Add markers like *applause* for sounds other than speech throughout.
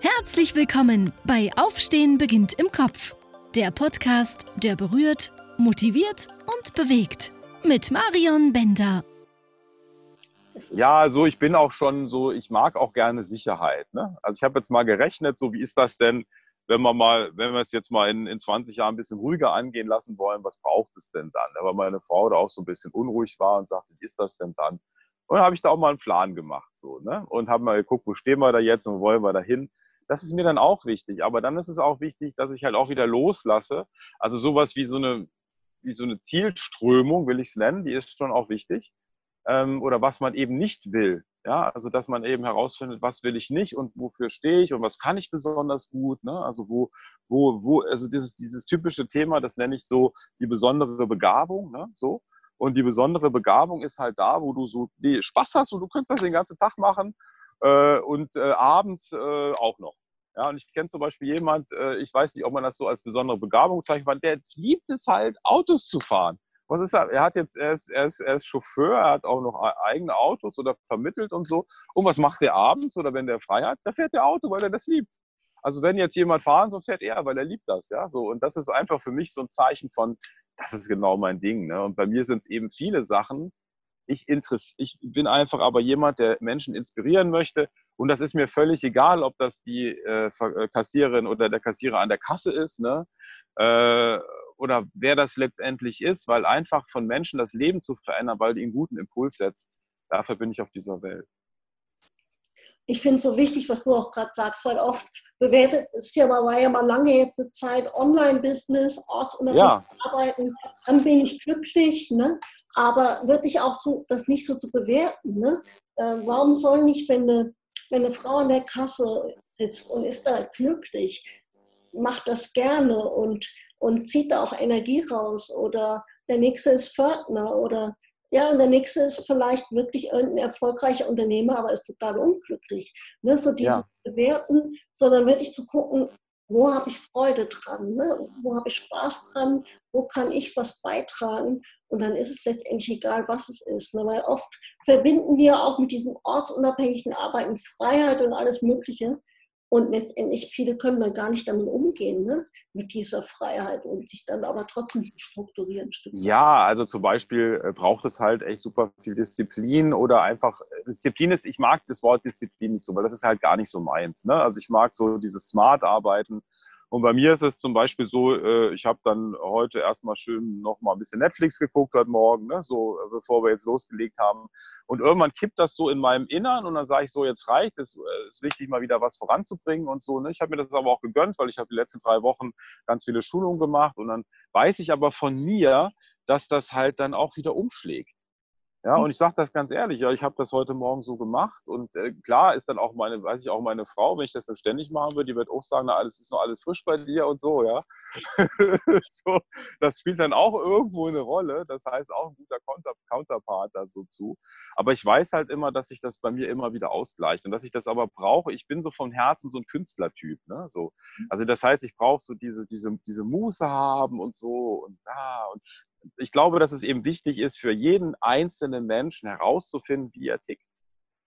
Herzlich willkommen bei Aufstehen beginnt im Kopf. Der Podcast, der berührt, motiviert und bewegt. Mit Marion Bender. Ja, also ich bin auch schon so, ich mag auch gerne Sicherheit. Ne? Also ich habe jetzt mal gerechnet, so wie ist das denn, wenn wir mal, wenn wir es jetzt mal in, in 20 Jahren ein bisschen ruhiger angehen lassen wollen, was braucht es denn dann? Weil meine Frau da auch so ein bisschen unruhig war und sagte, wie ist das denn dann? Und dann habe ich da auch mal einen Plan gemacht so, ne? Und habe mal geguckt, wo stehen wir da jetzt und wo wollen wir da hin? Das ist mir dann auch wichtig. Aber dann ist es auch wichtig, dass ich halt auch wieder loslasse. Also sowas wie so eine, wie so eine Zielströmung, will ich es nennen, die ist schon auch wichtig. Ähm, oder was man eben nicht will. Ja, also dass man eben herausfindet, was will ich nicht und wofür stehe ich und was kann ich besonders gut. Ne? Also wo, wo, wo, also dieses, dieses typische Thema, das nenne ich so die besondere Begabung. Ne? So. Und die besondere Begabung ist halt da, wo du so Spaß hast und du kannst das den ganzen Tag machen und äh, abends äh, auch noch. Ja, und ich kenne zum Beispiel jemand, äh, ich weiß nicht, ob man das so als besondere Begabung zeichnet, der liebt es halt, Autos zu fahren. Was ist er? Er hat jetzt, er ist, er ist, er ist Chauffeur, er hat auch noch e-, eigene Autos oder vermittelt und so. Und was macht er abends oder wenn der frei hat? Da fährt der Auto, weil er das liebt. Also wenn jetzt jemand fahren, so fährt er, weil er liebt das, ja. So und das ist einfach für mich so ein Zeichen von, das ist genau mein Ding. Ne? Und bei mir sind es eben viele Sachen. Ich, ich bin einfach aber jemand, der Menschen inspirieren möchte. Und das ist mir völlig egal, ob das die äh, äh, Kassiererin oder der Kassierer an der Kasse ist. Ne? Äh, oder wer das letztendlich ist, weil einfach von Menschen das Leben zu verändern, weil die einen guten Impuls setzt, dafür bin ich auf dieser Welt ich finde es so wichtig, was du auch gerade sagst, weil oft bewertet ist ja war ja mal lange jetzt eine Zeit Online-Business, ortsunabhängig ja. arbeiten, dann bin ich glücklich, ne? Aber wirklich auch so, das nicht so zu bewerten. Ne? Äh, warum soll nicht, wenn eine, wenn eine Frau an der Kasse sitzt und ist da glücklich, macht das gerne und, und zieht da auch Energie raus oder der nächste ist Pförtner oder ja, und der nächste ist vielleicht wirklich irgendein erfolgreicher Unternehmer, aber ist total unglücklich. Ne? So dieses ja. Bewerten, sondern wirklich zu gucken, wo habe ich Freude dran, ne? wo habe ich Spaß dran, wo kann ich was beitragen. Und dann ist es letztendlich egal, was es ist. Ne? Weil oft verbinden wir auch mit diesem ortsunabhängigen Arbeiten Freiheit und alles Mögliche. Und letztendlich viele können dann gar nicht damit umgehen, ne? mit dieser Freiheit und sich dann aber trotzdem strukturieren. Ja, also zum Beispiel äh, braucht es halt echt super viel Disziplin oder einfach, äh, Disziplin ist, ich mag das Wort Disziplin nicht so, weil das ist halt gar nicht so meins. Ne? Also ich mag so dieses Smart-Arbeiten und bei mir ist es zum Beispiel so, äh, ich habe dann heute erstmal schön noch mal ein bisschen Netflix geguckt heute Morgen, ne, so äh, bevor wir jetzt losgelegt haben. Und irgendwann kippt das so in meinem Innern und dann sage ich so, jetzt reicht es, äh, ist wichtig, mal wieder was voranzubringen und so. Ne. Ich habe mir das aber auch gegönnt, weil ich habe die letzten drei Wochen ganz viele Schulungen gemacht und dann weiß ich aber von mir, dass das halt dann auch wieder umschlägt. Ja, hm. und ich sage das ganz ehrlich, ja, ich habe das heute Morgen so gemacht und äh, klar ist dann auch meine, weiß ich auch meine Frau, wenn ich das dann ständig machen würde, die wird auch sagen, na, alles ist noch alles frisch bei dir und so, ja. *laughs* so, das spielt dann auch irgendwo eine Rolle, das heißt auch ein guter Counter Counterpart dazu zu. Aber ich weiß halt immer, dass sich das bei mir immer wieder ausgleicht und dass ich das aber brauche. Ich bin so vom Herzen so ein Künstlertyp, ne, so. Hm. Also das heißt, ich brauche so diese, diese, diese Muße haben und so und, ah, und ich glaube, dass es eben wichtig ist, für jeden einzelnen Menschen herauszufinden, wie er tickt.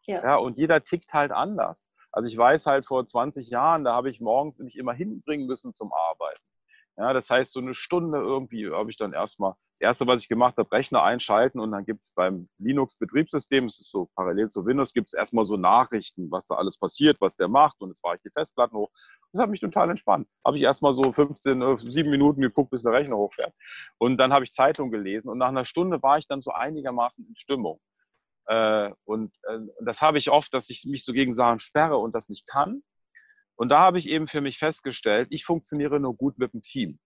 Ja. ja. und jeder tickt halt anders. Also ich weiß halt vor 20 Jahren, da habe ich morgens mich immer hinbringen müssen zum Arbeiten. Ja, das heißt, so eine Stunde irgendwie habe ich dann erstmal, das erste, was ich gemacht habe, Rechner einschalten und dann gibt es beim Linux-Betriebssystem, das ist so parallel zu Windows, gibt es erstmal so Nachrichten, was da alles passiert, was der macht und jetzt fahre ich die Festplatten hoch. Das hat mich total entspannt. Habe ich erstmal so 15, 7 äh, Minuten geguckt, bis der Rechner hochfährt. Und dann habe ich Zeitung gelesen und nach einer Stunde war ich dann so einigermaßen in Stimmung. Äh, und äh, das habe ich oft, dass ich mich so gegen Sachen sperre und das nicht kann. Und da habe ich eben für mich festgestellt, ich funktioniere nur gut mit dem Team.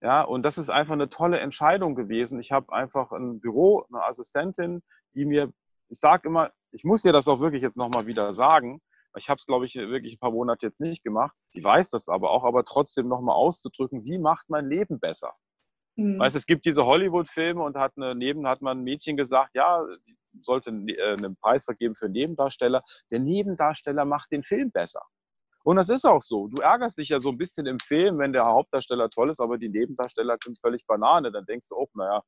Ja, und das ist einfach eine tolle Entscheidung gewesen. Ich habe einfach ein Büro, eine Assistentin, die mir, ich sage immer, ich muss ihr das auch wirklich jetzt nochmal wieder sagen, ich habe es, glaube ich, wirklich ein paar Monate jetzt nicht gemacht. Sie weiß das aber auch, aber trotzdem nochmal auszudrücken, sie macht mein Leben besser. Mhm. Weißt, es gibt diese Hollywood-Filme und hat eine, neben hat man ein Mädchen gesagt, ja, sie sollte äh, einen Preis vergeben für Nebendarsteller. Der Nebendarsteller macht den Film besser. Und das ist auch so. Du ärgerst dich ja so ein bisschen im Film, wenn der Hauptdarsteller toll ist, aber die Nebendarsteller sind völlig Banane. Dann denkst du auch, naja,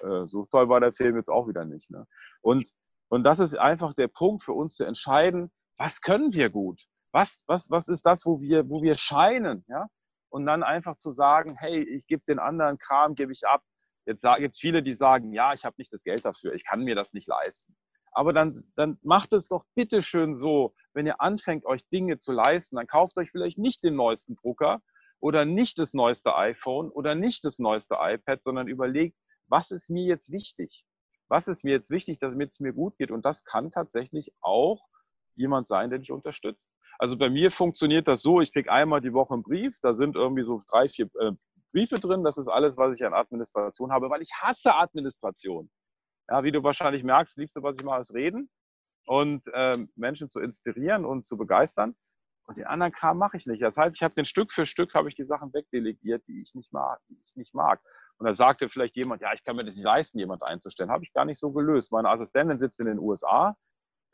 äh, so toll war der Film jetzt auch wieder nicht. Ne? Und, und das ist einfach der Punkt für uns zu entscheiden, was können wir gut? Was, was, was ist das, wo wir, wo wir scheinen? Ja? Und dann einfach zu sagen, hey, ich gebe den anderen Kram, gebe ich ab. Jetzt gibt es viele, die sagen, ja, ich habe nicht das Geld dafür, ich kann mir das nicht leisten. Aber dann, dann macht es doch bitteschön so, wenn ihr anfängt, euch Dinge zu leisten, dann kauft euch vielleicht nicht den neuesten Drucker oder nicht das neueste iPhone oder nicht das neueste iPad, sondern überlegt, was ist mir jetzt wichtig? Was ist mir jetzt wichtig, damit es mir gut geht? Und das kann tatsächlich auch jemand sein, der dich unterstützt. Also bei mir funktioniert das so, ich kriege einmal die Woche einen Brief, da sind irgendwie so drei, vier äh, Briefe drin, das ist alles, was ich an Administration habe, weil ich hasse Administration. Ja, wie du wahrscheinlich merkst, liebste, was ich mache, ist reden und äh, Menschen zu inspirieren und zu begeistern. Und den anderen Kram mache ich nicht. Das heißt, ich habe den Stück für Stück habe ich die Sachen wegdelegiert, die ich nicht mag, die ich nicht mag. Und da sagte vielleicht jemand, ja, ich kann mir das nicht leisten, jemand einzustellen. Habe ich gar nicht so gelöst. Meine Assistentin sitzt in den USA,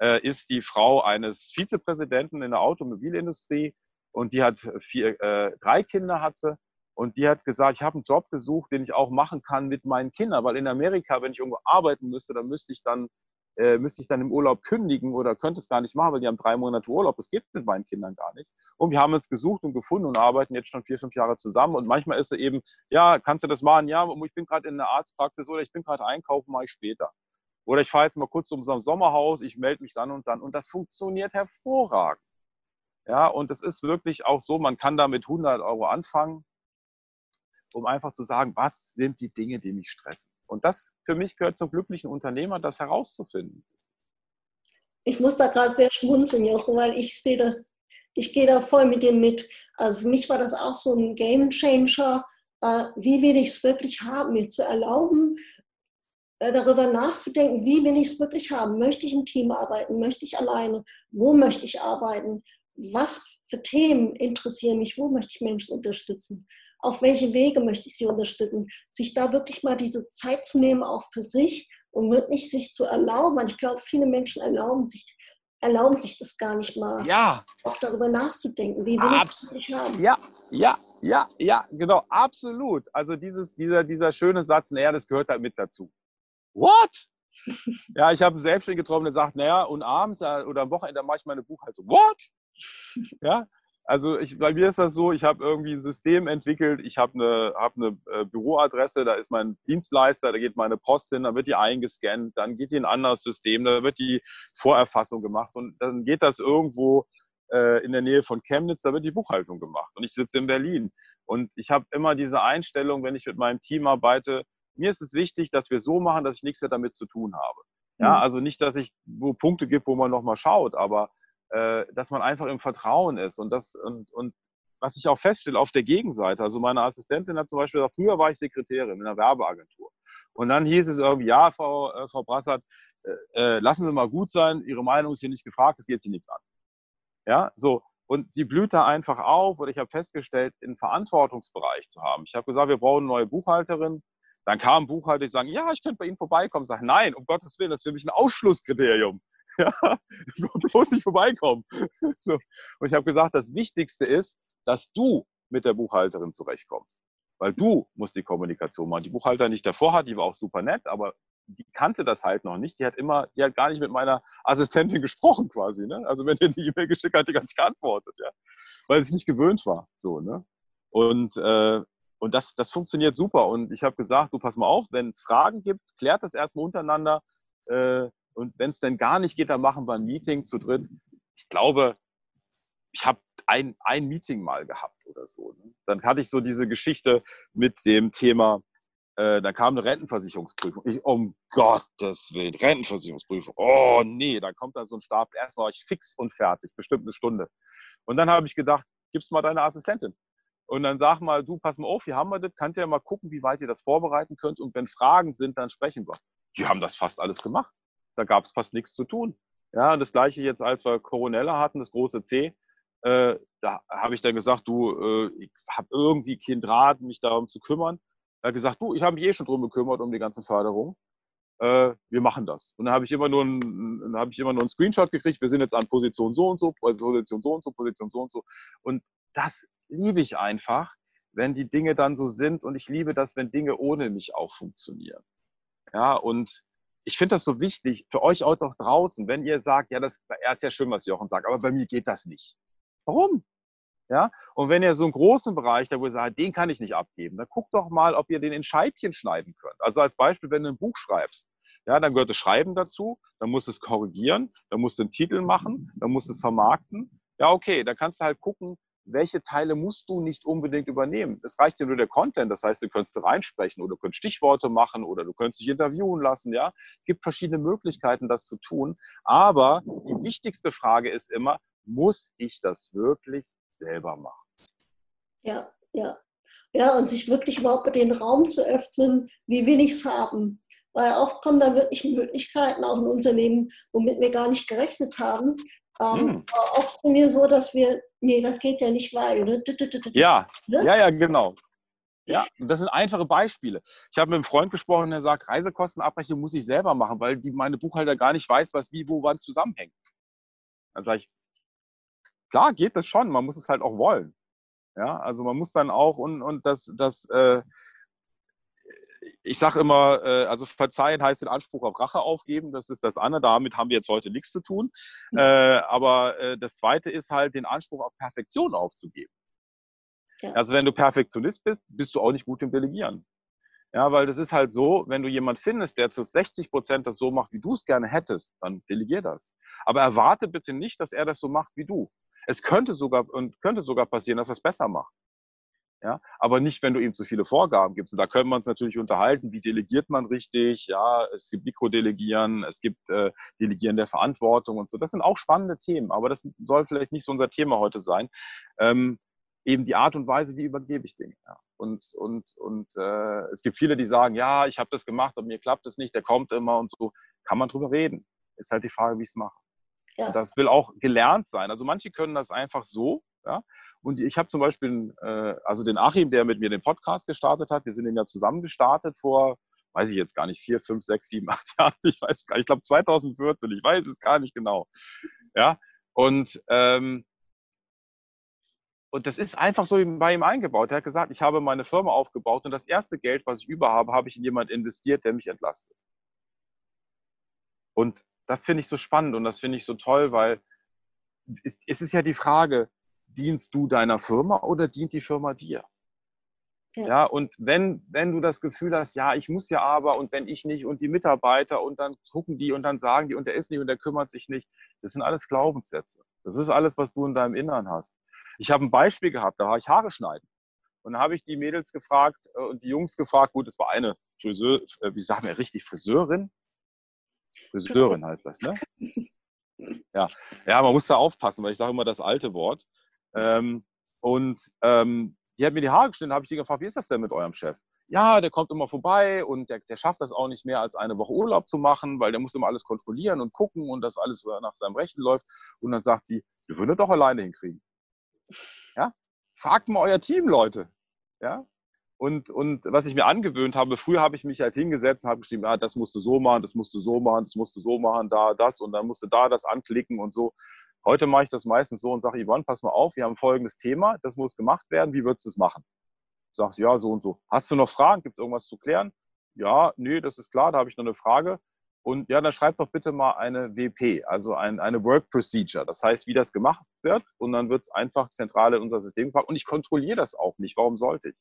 äh, ist die Frau eines Vizepräsidenten in der Automobilindustrie und die hat vier, äh, drei Kinder hat sie. Und die hat gesagt, ich habe einen Job gesucht, den ich auch machen kann mit meinen Kindern, weil in Amerika, wenn ich irgendwo arbeiten müsste, dann müsste ich dann äh, müsste ich dann im Urlaub kündigen oder könnte es gar nicht machen, weil die haben drei Monate Urlaub. Das geht mit meinen Kindern gar nicht. Und wir haben uns gesucht und gefunden und arbeiten jetzt schon vier, fünf Jahre zusammen. Und manchmal ist es eben, ja, kannst du das machen? Ja, ich bin gerade in der Arztpraxis oder ich bin gerade einkaufen, mache ich später. Oder ich fahre jetzt mal kurz zu unserem Sommerhaus, ich melde mich dann und dann. Und das funktioniert hervorragend. Ja, und es ist wirklich auch so, man kann da mit 100 Euro anfangen, um einfach zu sagen, was sind die Dinge, die mich stressen. Und das für mich gehört zum glücklichen Unternehmer, das herauszufinden. Ich muss da gerade sehr schmunzeln, Jochen, weil ich sehe das, ich gehe da voll mit dir mit. Also für mich war das auch so ein Game Changer. Äh, wie will ich es wirklich haben, mir zu erlauben, äh, darüber nachzudenken, wie will ich es wirklich haben? Möchte ich im Team arbeiten? Möchte ich alleine? Wo möchte ich arbeiten? Was für Themen interessieren mich? Wo möchte ich Menschen unterstützen? Auf welche Wege möchte ich sie unterstützen, sich da wirklich mal diese Zeit zu nehmen, auch für sich und wirklich sich zu erlauben, weil ich glaube, viele Menschen erlauben sich, erlauben sich das gar nicht mal, ja. auch darüber nachzudenken, wie will Abs ich das haben. Ja, ja, ja, ja, genau, absolut. Also dieses, dieser, dieser schöne Satz, naja, das gehört halt mit dazu. What? *laughs* ja, ich habe einen Selbstständigen getroffen, der sagt, naja, und abends äh, oder am Wochenende mache ich meine Buchhaltung. What? *laughs* Ja, also ich, bei mir ist das so, ich habe irgendwie ein System entwickelt, ich habe eine, hab eine äh, Büroadresse, da ist mein Dienstleister, da geht meine Post hin, dann wird die eingescannt, dann geht die in ein anderes System, da wird die Vorerfassung gemacht und dann geht das irgendwo äh, in der Nähe von Chemnitz, da wird die Buchhaltung gemacht und ich sitze in Berlin. Und ich habe immer diese Einstellung, wenn ich mit meinem Team arbeite, mir ist es wichtig, dass wir so machen, dass ich nichts mehr damit zu tun habe. Ja, mhm. also nicht, dass ich wo Punkte gibt, wo man nochmal schaut, aber äh, dass man einfach im Vertrauen ist. Und, das, und, und was ich auch feststelle auf der Gegenseite, also meine Assistentin hat zum Beispiel gesagt, früher war ich Sekretärin in einer Werbeagentur. Und dann hieß es irgendwie, ja, Frau, äh, Frau Brassert, äh, äh, lassen Sie mal gut sein, Ihre Meinung ist hier nicht gefragt, es geht Sie nichts an. Ja, so. Und sie blüht da einfach auf. Und ich habe festgestellt, einen Verantwortungsbereich zu haben. Ich habe gesagt, wir brauchen eine neue Buchhalterin. Dann kam Buchhalter, die sagen, ja, ich könnte bei Ihnen vorbeikommen. Sage, nein, um Gottes Willen, das ist für mich ein Ausschlusskriterium. *laughs* Ja, bloß nicht vorbeikommen. *laughs* So. Und ich habe gesagt, das Wichtigste ist, dass du mit der Buchhalterin zurechtkommst. Weil du musst die Kommunikation machen. Die Buchhalterin, die ich davor hatte, die war auch super nett, aber die kannte das halt noch nicht. Die hat immer, die hat gar nicht mit meiner Assistentin gesprochen quasi. Ne? Also wenn die eine E-Mail geschickt hat, die gar nicht geantwortet, ja. Weil sie nicht gewöhnt war. So, ne? Und, äh, und das, das funktioniert super. Und ich habe gesagt, du pass mal auf, wenn es Fragen gibt, klärt das erstmal untereinander. Äh, und wenn es denn gar nicht geht, dann machen wir ein Meeting zu dritt. Ich glaube, ich habe ein, ein Meeting mal gehabt oder so. Ne? Dann hatte ich so diese Geschichte mit dem Thema, äh, dann kam eine Rentenversicherungsprüfung. Ich, um Gottes Willen, Rentenversicherungsprüfung. Oh nee, dann kommt da so ein Stab. Erstmal war ich fix und fertig, bestimmt eine Stunde. Und dann habe ich gedacht, gibst mal deine Assistentin. Und dann sag mal, du, pass mal auf, hier haben wir das, könnt ihr mal gucken, wie weit ihr das vorbereiten könnt. Und wenn Fragen sind, dann sprechen wir. Die haben das fast alles gemacht da gab es fast nichts zu tun. Ja, das gleiche jetzt, als wir Coronella hatten, das große C, äh, da habe ich dann gesagt, du, äh, ich habe irgendwie keinen Draht, mich darum zu kümmern. Er hat gesagt, du, ich habe mich eh schon drum gekümmert, um die ganzen Förderungen. Äh, wir machen das. Und dann habe ich habe ich immer nur einen Screenshot gekriegt, wir sind jetzt an Position so und so, Position so und so, Position so und so. Und das liebe ich einfach, wenn die Dinge dann so sind. Und ich liebe das, wenn Dinge ohne mich auch funktionieren. Ja, und ich finde das so wichtig für euch auch doch draußen, wenn ihr sagt, ja, das ist ja schön, was Jochen sagt, aber bei mir geht das nicht. Warum? Ja, und wenn ihr so einen großen Bereich, da wo ihr sagt, den kann ich nicht abgeben, dann guckt doch mal, ob ihr den in Scheibchen schneiden könnt. Also als Beispiel, wenn du ein Buch schreibst, ja, dann gehört das Schreiben dazu, dann musst du es korrigieren, dann musst du einen Titel machen, dann musst du es vermarkten. Ja, okay, dann kannst du halt gucken, welche Teile musst du nicht unbedingt übernehmen. Es reicht dir nur der Content, das heißt, du könntest reinsprechen oder du könntest Stichworte machen oder du könntest dich interviewen lassen. Ja, es gibt verschiedene Möglichkeiten, das zu tun. Aber die wichtigste Frage ist immer, muss ich das wirklich selber machen? Ja, ja. Ja, und sich wirklich überhaupt den Raum zu öffnen, wie will ich es haben. Weil oft kommen da wirklich Möglichkeiten auch in unser Leben, womit wir gar nicht gerechnet haben. Ähm, hm. Oft sind wir so, dass wir, nee, das geht ja nicht, weil, oder? Ja, ne? ja, ja, genau. Ja, und das sind einfache Beispiele. Ich habe mit einem Freund gesprochen, der sagt, Reisekostenabrechnung muss ich selber machen, weil die, meine Buchhalter gar nicht weiß, was wie, wo, wann zusammenhängt. Dann sage ich, klar geht das schon, man muss es halt auch wollen. Ja, also man muss dann auch und, und das, das äh, ich sage immer, äh, also verzeihen heißt den Anspruch auf Rache aufgeben, das ist das eine, damit haben wir jetzt heute nichts zu tun. Mhm. Äh, aber äh, das zweite ist halt, den Anspruch auf Perfektion aufzugeben. Ja. Also wenn du Perfektionist bist, bist du auch nicht gut im Delegieren. Ja, weil das ist halt so, wenn du jemand findest, der zu 60 Prozent das so macht, wie du es gerne hättest, dann delegier das. Aber erwarte bitte nicht, dass er das so macht wie du. Es könnte sogar und könnte sogar passieren, dass er es besser macht. Ja, aber nicht, wenn du ihm zu viele Vorgaben gibst. Und da können wir uns natürlich unterhalten, wie delegiert man richtig. Ja, es gibt Mikrodelegieren, es gibt äh, Delegieren der Verantwortung und so. Das sind auch spannende Themen, aber das soll vielleicht nicht so unser Thema heute sein. Ähm, eben die Art und Weise, wie übergebe ich Dinge. Ja. Und, und, und äh, es gibt viele, die sagen, ja, ich habe das gemacht und mir klappt es nicht, der kommt immer und so. Kann man drüber reden. Ist halt die Frage, wie ich es mache. Ja. Das will auch gelernt sein. Also manche können das einfach so, ja, und ich habe zum Beispiel, äh, also den Achim, der mit mir den Podcast gestartet hat, wir sind den ja zusammen gestartet vor, weiß ich jetzt gar nicht, vier, fünf, sechs, sieben, *laughs* acht Jahren, ich weiß gar nicht, ich glaube 2014, ich weiß es gar nicht genau. Ja, und, ähm, und das ist einfach so bei ihm eingebaut. Er hat gesagt, ich habe meine Firma aufgebaut und das erste Geld, was ich über habe, habe ich in jemanden investiert, der mich entlastet. Und das finde ich so spannend und das finde ich so toll, weil es, es ist ja die Frage, dienst du deiner Firma oder dient die Firma dir? Ja. ja, und wenn, wenn du das Gefühl hast, ja, ich muss ja aber und wenn ich nicht und die Mitarbeiter und dann gucken die und dann sagen die und der ist nicht und der kümmert sich nicht, das sind alles Glaubenssätze. Das ist alles, was du in deinem Innern hast. Ich habe ein Beispiel gehabt, da habe ich Haare schneiden. Und da habe ich die Mädels gefragt äh, und die Jungs gefragt, gut, es war eine Friseur, äh, wie sagen wir richtig, Friseurin? Friseurin *laughs* heißt das, ne? Ja, ja man muss da aufpassen, weil ich sage immer das alte Wort. Ähm, und ähm, die hat mir die Haare geschnitten, habe ich die gefragt, wie ist das denn mit eurem Chef? Ja, der kommt immer vorbei und der, der schafft das auch nicht mehr als eine Woche Urlaub zu machen, weil der muss immer alles kontrollieren und gucken und dass alles nach seinem Rechten läuft. Und dann sagt sie, ihr würdet doch alleine hinkriegen. Ja? Fragt mal euer Team, Leute. Ja? Und, und was ich mir angewöhnt habe, früher habe ich mich halt hingesetzt und habe geschrieben, ah, das musst du so machen, das musst du so machen, das musst du so machen, da das und dann musst du da das anklicken und so. Heute mache ich das meistens so und sage, Yvonne, pass mal auf, wir haben folgendes Thema, das muss gemacht werden, wie würdest du es machen? Sagst ja, so und so. Hast du noch Fragen? Gibt es irgendwas zu klären? Ja, nee, das ist klar, da habe ich noch eine Frage. Und ja, dann schreib doch bitte mal eine WP, also ein, eine Work Procedure. Das heißt, wie das gemacht wird. Und dann wird es einfach zentral in unser System gepackt. Und ich kontrolliere das auch nicht. Warum sollte ich?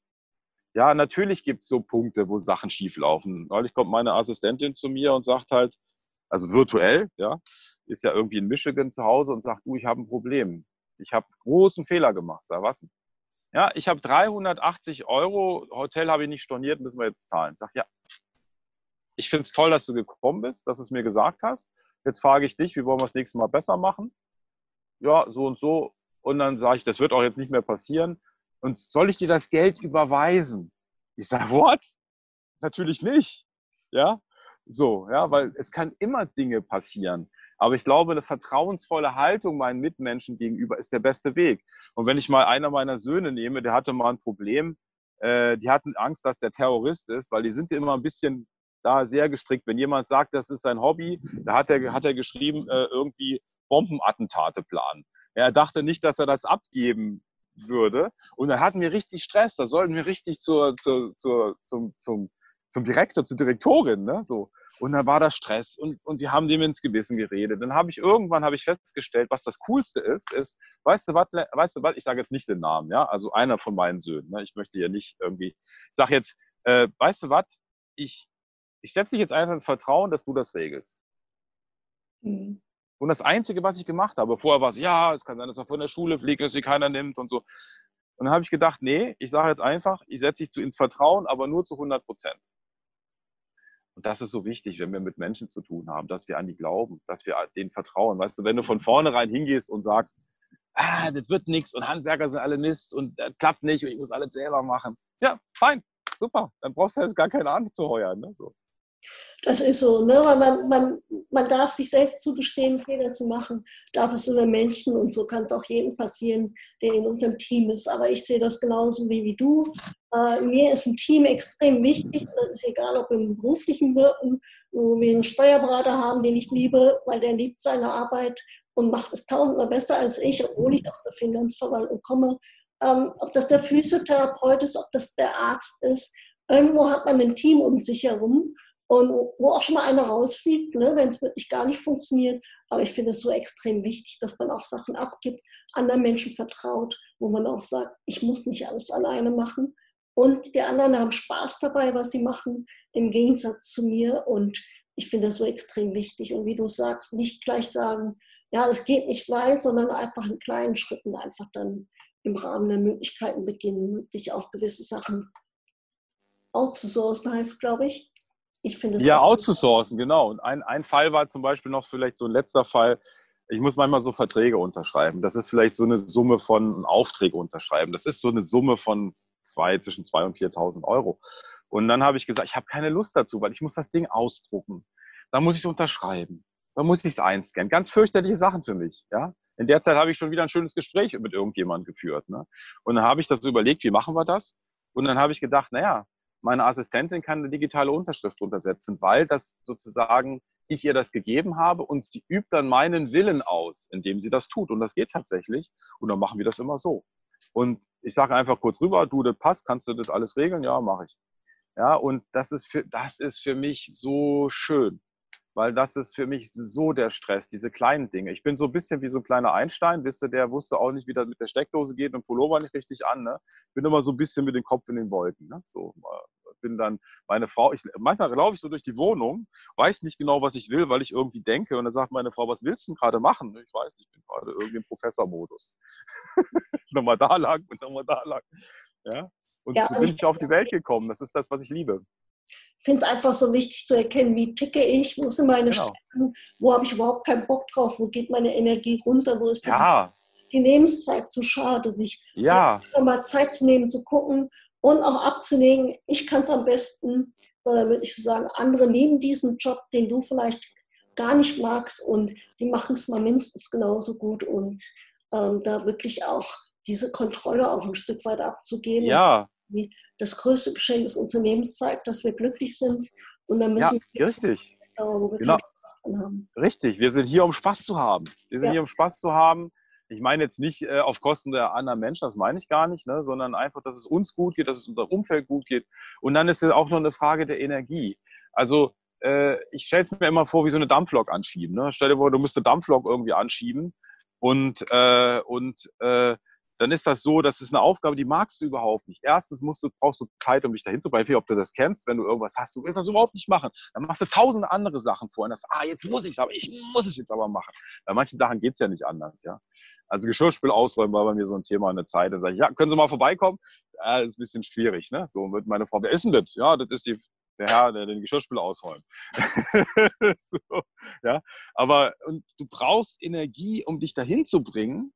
Ja, natürlich gibt es so Punkte, wo Sachen schieflaufen. Neulich kommt meine Assistentin zu mir und sagt halt, also virtuell, ja, ist ja irgendwie in Michigan zu Hause und sagt, du, ich habe ein Problem. Ich habe großen Fehler gemacht. Sag, was? Ja, ich habe 380 Euro, Hotel habe ich nicht storniert, müssen wir jetzt zahlen. Sag, ja, ich finde es toll, dass du gekommen bist, dass du es mir gesagt hast. Jetzt frage ich dich, wie wollen wir das nächste Mal besser machen? Ja, so und so. Und dann sage ich, das wird auch jetzt nicht mehr passieren. Und soll ich dir das Geld überweisen? Ich sage, what? Natürlich nicht. Ja, so, ja, weil es kann immer Dinge passieren. Aber ich glaube, eine vertrauensvolle Haltung meinen Mitmenschen gegenüber ist der beste Weg. Und wenn ich mal einer meiner Söhne nehme, der hatte mal ein Problem, äh, die hatten Angst, dass der Terrorist ist, weil die sind immer ein bisschen da sehr gestrickt. Wenn jemand sagt, das ist sein Hobby, da hat er, hat er geschrieben, äh, irgendwie Bombenattentate planen. Er dachte nicht, dass er das abgeben würde. Und dann hatten wir richtig Stress. Da sollten wir richtig zur, zur, zur, zum, zum, zum Direktor, zur Direktorin. Ne? So. Und dann war da Stress und, und wir haben dem ins Gewissen geredet. Dann habe ich irgendwann habe ich festgestellt, was das Coolste ist, ist, weißt du was, weißt du was, ich sage jetzt nicht den Namen, ja, also einer von meinen Söhnen. Ne? Ich möchte ja nicht irgendwie, ich sage jetzt, äh, weißt du was, ich, ich setze dich jetzt einfach ins Vertrauen, dass du das regelst. Mhm. Und das Einzige, was ich gemacht habe, vorher war es, ja, es kann sein, dass er von der Schule fliegt, dass sie keiner nimmt und so. Und dann habe ich gedacht, nee, ich sage jetzt einfach, ich setze dich zu ins Vertrauen, aber nur zu 100 Prozent. Und das ist so wichtig, wenn wir mit Menschen zu tun haben, dass wir an die glauben, dass wir denen vertrauen. Weißt du, wenn du von vornherein hingehst und sagst, ah, das wird nichts und Handwerker sind alle Mist und das klappt nicht und ich muss alles selber machen. Ja, fein, super. Dann brauchst du jetzt gar keine anzuheuern. Ne? So. Das ist so, ne? weil man, man, man darf sich selbst zugestehen, Fehler zu machen, darf es über Menschen und so kann es auch jedem passieren, der in unserem Team ist. Aber ich sehe das genauso wie, wie du. Äh, mir ist ein Team extrem wichtig, das ist egal, ob im beruflichen Wirken, wo wir einen Steuerberater haben, den ich liebe, weil der liebt seine Arbeit und macht es tausendmal besser als ich, obwohl ich aus der Finanzverwaltung komme. Ähm, ob das der Physiotherapeut ist, ob das der Arzt ist, irgendwo hat man ein Team um sich herum und wo auch schon mal einer rausfliegt, ne, wenn es wirklich gar nicht funktioniert. Aber ich finde es so extrem wichtig, dass man auch Sachen abgibt, anderen Menschen vertraut, wo man auch sagt, ich muss nicht alles alleine machen. Und die anderen haben Spaß dabei, was sie machen, im Gegensatz zu mir. Und ich finde das so extrem wichtig. Und wie du sagst, nicht gleich sagen, ja, es geht nicht weit, sondern einfach in kleinen Schritten einfach dann im Rahmen der Möglichkeiten beginnen, wirklich auch gewisse Sachen outzusourcen, heißt, glaube ich. Ich finde Ja, outzusourcen, genau. Und ein, ein Fall war zum Beispiel noch vielleicht so ein letzter Fall. Ich muss manchmal so Verträge unterschreiben. Das ist vielleicht so eine Summe von Aufträge unterschreiben. Das ist so eine Summe von zwei, zwischen 2.000 und 4.000 Euro. Und dann habe ich gesagt, ich habe keine Lust dazu, weil ich muss das Ding ausdrucken. Da muss ich es unterschreiben. Da muss ich es einscannen. Ganz fürchterliche Sachen für mich. Ja? In der Zeit habe ich schon wieder ein schönes Gespräch mit irgendjemandem geführt. Ne? Und dann habe ich das so überlegt, wie machen wir das? Und dann habe ich gedacht, naja, meine Assistentin kann eine digitale Unterschrift untersetzen, weil das sozusagen ich ihr das gegeben habe und sie übt dann meinen Willen aus, indem sie das tut. Und das geht tatsächlich. Und dann machen wir das immer so. Und ich sage einfach kurz rüber, du, das passt, kannst du das alles regeln? Ja, mache ich. Ja, und das ist, für, das ist für mich so schön weil das ist für mich so der Stress, diese kleinen Dinge. Ich bin so ein bisschen wie so ein kleiner Einstein, wisst ihr, der wusste auch nicht, wie das mit der Steckdose geht und Pullover nicht richtig an. Ne? Bin immer so ein bisschen mit dem Kopf in den Wolken. Ne? So, bin dann meine Frau, ich, manchmal laufe ich so durch die Wohnung, weiß nicht genau, was ich will, weil ich irgendwie denke. Und dann sagt meine Frau, was willst du denn gerade machen? Ich weiß nicht, ich bin gerade irgendwie im Professormodus. *laughs* nochmal da lang und nochmal da lang. Ja? Und ja, so bin ich auf die Welt gekommen. Das ist das, was ich liebe. Ich finde es einfach so wichtig zu erkennen, wie ticke ich, wo sind meine genau. Stärken, wo habe ich überhaupt keinen Bock drauf, wo geht meine Energie runter, wo ist ja. die Lebenszeit zu schade, sich ja. mal Zeit zu nehmen, zu gucken und auch abzulegen, ich kann es am besten, oder würde ich sagen, andere nehmen diesen Job, den du vielleicht gar nicht magst und die machen es mal mindestens genauso gut und ähm, da wirklich auch diese Kontrolle auch ein Stück weit abzugeben. Ja das größte Geschenk des Unternehmens zeigt, dass wir glücklich sind. Und dann müssen ja, wir richtig. Wir genau. Spaß dran haben. Richtig, wir sind hier, um Spaß zu haben. Wir sind ja. hier, um Spaß zu haben. Ich meine jetzt nicht äh, auf Kosten der anderen Menschen, das meine ich gar nicht, ne, sondern einfach, dass es uns gut geht, dass es unserem Umfeld gut geht. Und dann ist es auch noch eine Frage der Energie. Also äh, ich stelle es mir immer vor, wie so eine Dampflok anschieben. Ne? Stell dir vor, du müsstest Dampflok irgendwie anschieben und, äh, und äh, dann ist das so, das ist eine Aufgabe, die magst du überhaupt nicht. Erstens musst du, brauchst du Zeit, um dich dahin zu bringen, ob du das kennst, wenn du irgendwas hast, du willst das überhaupt nicht machen. Dann machst du tausend andere Sachen vor und das, ah, jetzt muss ich es aber, ich muss es jetzt aber machen. Bei manchen Sachen geht es ja nicht anders, ja. Also Geschirrspül ausräumen war bei mir so ein Thema eine Zeit. Da sage ich, ja, können Sie mal vorbeikommen? Ja, ist ein bisschen schwierig, ne? So wird meine Frau, wer ist denn das? Ja, das ist die, der Herr, der den Geschirrspül ausräumt. *laughs* so, ja, aber und du brauchst Energie, um dich dahin zu bringen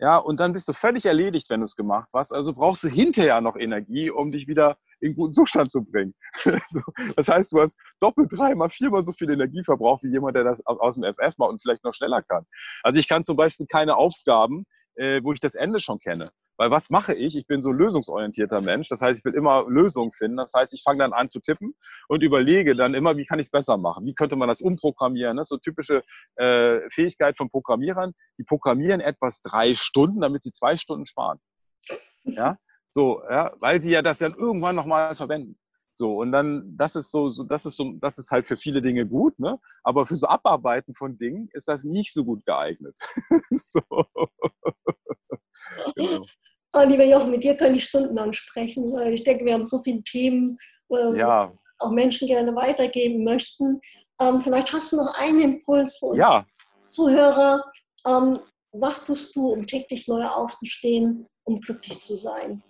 ja, und dann bist du völlig erledigt, wenn du es gemacht hast. Also brauchst du hinterher noch Energie, um dich wieder in guten Zustand zu bringen. *laughs* so, das heißt, du hast doppelt, dreimal, viermal so viel Energie verbraucht wie jemand, der das aus dem FF macht und vielleicht noch schneller kann. Also ich kann zum Beispiel keine Aufgaben, äh, wo ich das Ende schon kenne. Weil was mache ich? Ich bin so ein lösungsorientierter Mensch. Das heißt, ich will immer Lösungen finden. Das heißt, ich fange dann an zu tippen und überlege dann immer, wie kann ich es besser machen? Wie könnte man das umprogrammieren? Das ist so typische äh, Fähigkeit von Programmierern. Die programmieren etwas drei Stunden, damit sie zwei Stunden sparen. Ja, so, ja, weil sie ja das dann irgendwann nochmal verwenden. So, und dann, das ist so, so, das ist so, das ist halt für viele Dinge gut, ne? Aber für so Abarbeiten von Dingen ist das nicht so gut geeignet. *laughs* so. Genau. Oh, lieber Jochen, mit dir kann ich stundenlang sprechen, ich denke, wir haben so viele Themen, wo ja. auch Menschen gerne weitergeben möchten. Ähm, vielleicht hast du noch einen Impuls für uns ja. Zuhörer. Ähm, was tust du, um täglich neu aufzustehen, um glücklich zu sein?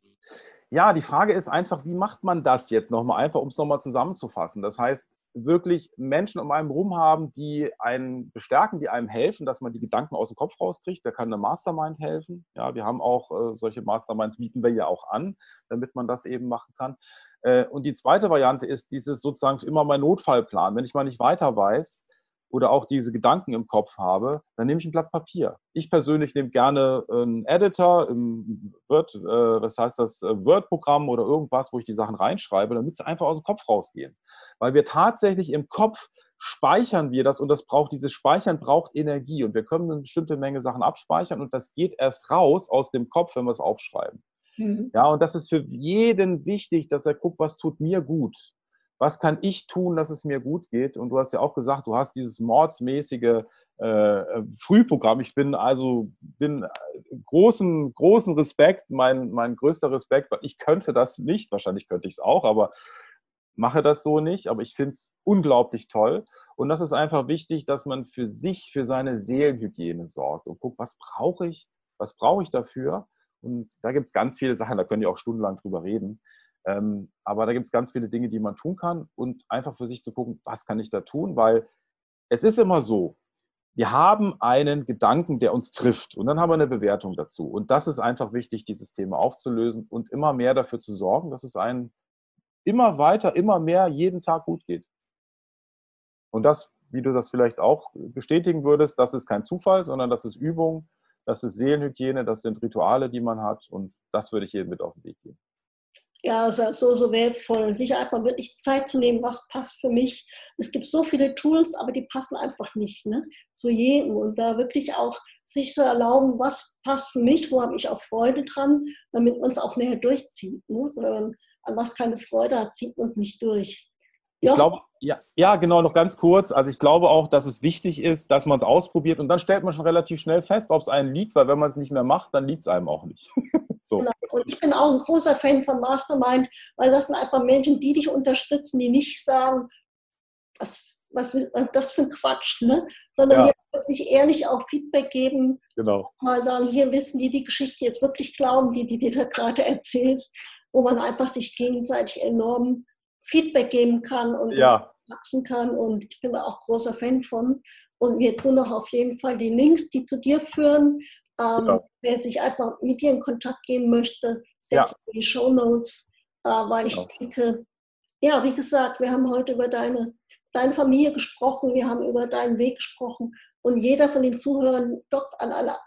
Ja, die Frage ist einfach, wie macht man das jetzt nochmal einfach, um es nochmal zusammenzufassen? Das heißt, wirklich Menschen um einen rum haben, die einen bestärken, die einem helfen, dass man die Gedanken aus dem Kopf rauskriegt. Da kann eine Mastermind helfen. Ja, wir haben auch äh, solche Masterminds, bieten wir ja auch an, damit man das eben machen kann. Äh, und die zweite Variante ist dieses sozusagen immer mein Notfallplan. Wenn ich mal nicht weiter weiß, oder auch diese Gedanken im Kopf habe, dann nehme ich ein Blatt Papier. Ich persönlich nehme gerne einen Editor im Word, äh, was heißt das, äh, Word-Programm oder irgendwas, wo ich die Sachen reinschreibe, damit sie einfach aus dem Kopf rausgehen. Weil wir tatsächlich im Kopf speichern wir das und das braucht, dieses Speichern braucht Energie und wir können eine bestimmte Menge Sachen abspeichern und das geht erst raus aus dem Kopf, wenn wir es aufschreiben. Mhm. Ja, und das ist für jeden wichtig, dass er guckt, was tut mir gut was kann ich tun, dass es mir gut geht? Und du hast ja auch gesagt, du hast dieses mordsmäßige äh, Frühprogramm. Ich bin also bin äh, großen, großen Respekt, mein, mein größter Respekt, weil ich könnte das nicht, wahrscheinlich könnte ich es auch, aber mache das so nicht, aber ich finde es unglaublich toll. Und das ist einfach wichtig, dass man für sich, für seine Seelenhygiene sorgt und guckt, was brauche ich, was brauche ich dafür? Und da gibt es ganz viele Sachen, da können die auch stundenlang drüber reden. Ähm, aber da gibt es ganz viele Dinge, die man tun kann und einfach für sich zu gucken, was kann ich da tun, weil es ist immer so, wir haben einen Gedanken, der uns trifft und dann haben wir eine Bewertung dazu. Und das ist einfach wichtig, dieses Thema aufzulösen und immer mehr dafür zu sorgen, dass es einen immer weiter, immer mehr jeden Tag gut geht. Und das, wie du das vielleicht auch bestätigen würdest, das ist kein Zufall, sondern das ist Übung, das ist Seelenhygiene, das sind Rituale, die man hat und das würde ich jedem mit auf den Weg geben ja, so, so wertvoll. Sich einfach wirklich Zeit zu nehmen, was passt für mich. Es gibt so viele Tools, aber die passen einfach nicht ne? zu jedem. Und da wirklich auch sich zu erlauben, was passt für mich, wo habe ich auch Freude dran, damit man es auch näher durchzieht. Ne? So, wenn man an was keine Freude hat, zieht man es nicht durch. Ich glaube, ja, ja, genau, noch ganz kurz. Also ich glaube auch, dass es wichtig ist, dass man es ausprobiert und dann stellt man schon relativ schnell fest, ob es einen liegt, weil wenn man es nicht mehr macht, dann liegt es einem auch nicht. *laughs* so. Genau. Und ich bin auch ein großer Fan von Mastermind, weil das sind einfach Menschen, die dich unterstützen, die nicht sagen, was, was, was das für ein Quatsch, ne? sondern ja. die wirklich ehrlich auch Feedback geben. Genau. Mal sagen, hier wissen die die Geschichte jetzt wirklich glauben, die, die dir da gerade erzählst, wo man einfach sich gegenseitig enorm Feedback geben kann und ja. wachsen kann. Und ich bin da auch großer Fan von. Und wir tun auch auf jeden Fall die Links, die zu dir führen. Ähm, ja. Wer sich einfach mit dir in Kontakt gehen möchte, setzt ja. die Show Notes, äh, weil ich genau. denke, ja, wie gesagt, wir haben heute über deine, deine Familie gesprochen, wir haben über deinen Weg gesprochen und jeder von den Zuhörern dockt an einer,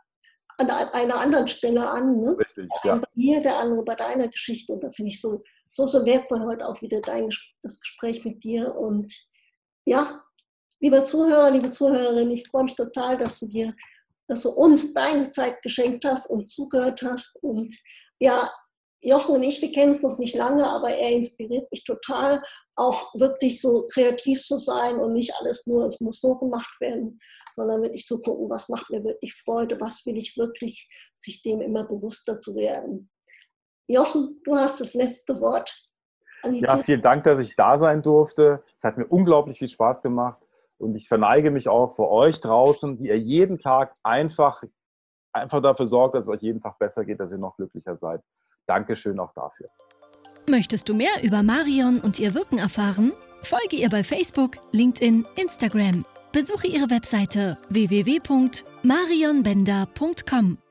an einer anderen Stelle an. Ne? Richtig, der ja. bei mir, der andere bei deiner Geschichte und da finde ich so so, so wertvoll heute auch wieder dein, das Gespräch mit dir. Und ja, lieber Zuhörer, liebe Zuhörerin, ich freue mich total, dass du dir, dass du uns deine Zeit geschenkt hast und zugehört hast. Und ja, Jochen und ich, wir kennen uns noch nicht lange, aber er inspiriert mich total, auch wirklich so kreativ zu sein und nicht alles nur, es muss so gemacht werden, sondern wirklich zu gucken, was macht mir wirklich Freude, was will ich wirklich, sich dem immer bewusster zu werden. Jochen, du hast das letzte Wort. Ja, vielen Dank, dass ich da sein durfte. Es hat mir unglaublich viel Spaß gemacht und ich verneige mich auch vor euch draußen, die ihr jeden Tag einfach, einfach dafür sorgt, dass es euch jeden Tag besser geht, dass ihr noch glücklicher seid. Dankeschön auch dafür. Möchtest du mehr über Marion und ihr Wirken erfahren? Folge ihr bei Facebook, LinkedIn, Instagram. Besuche ihre Webseite www.marionbender.com.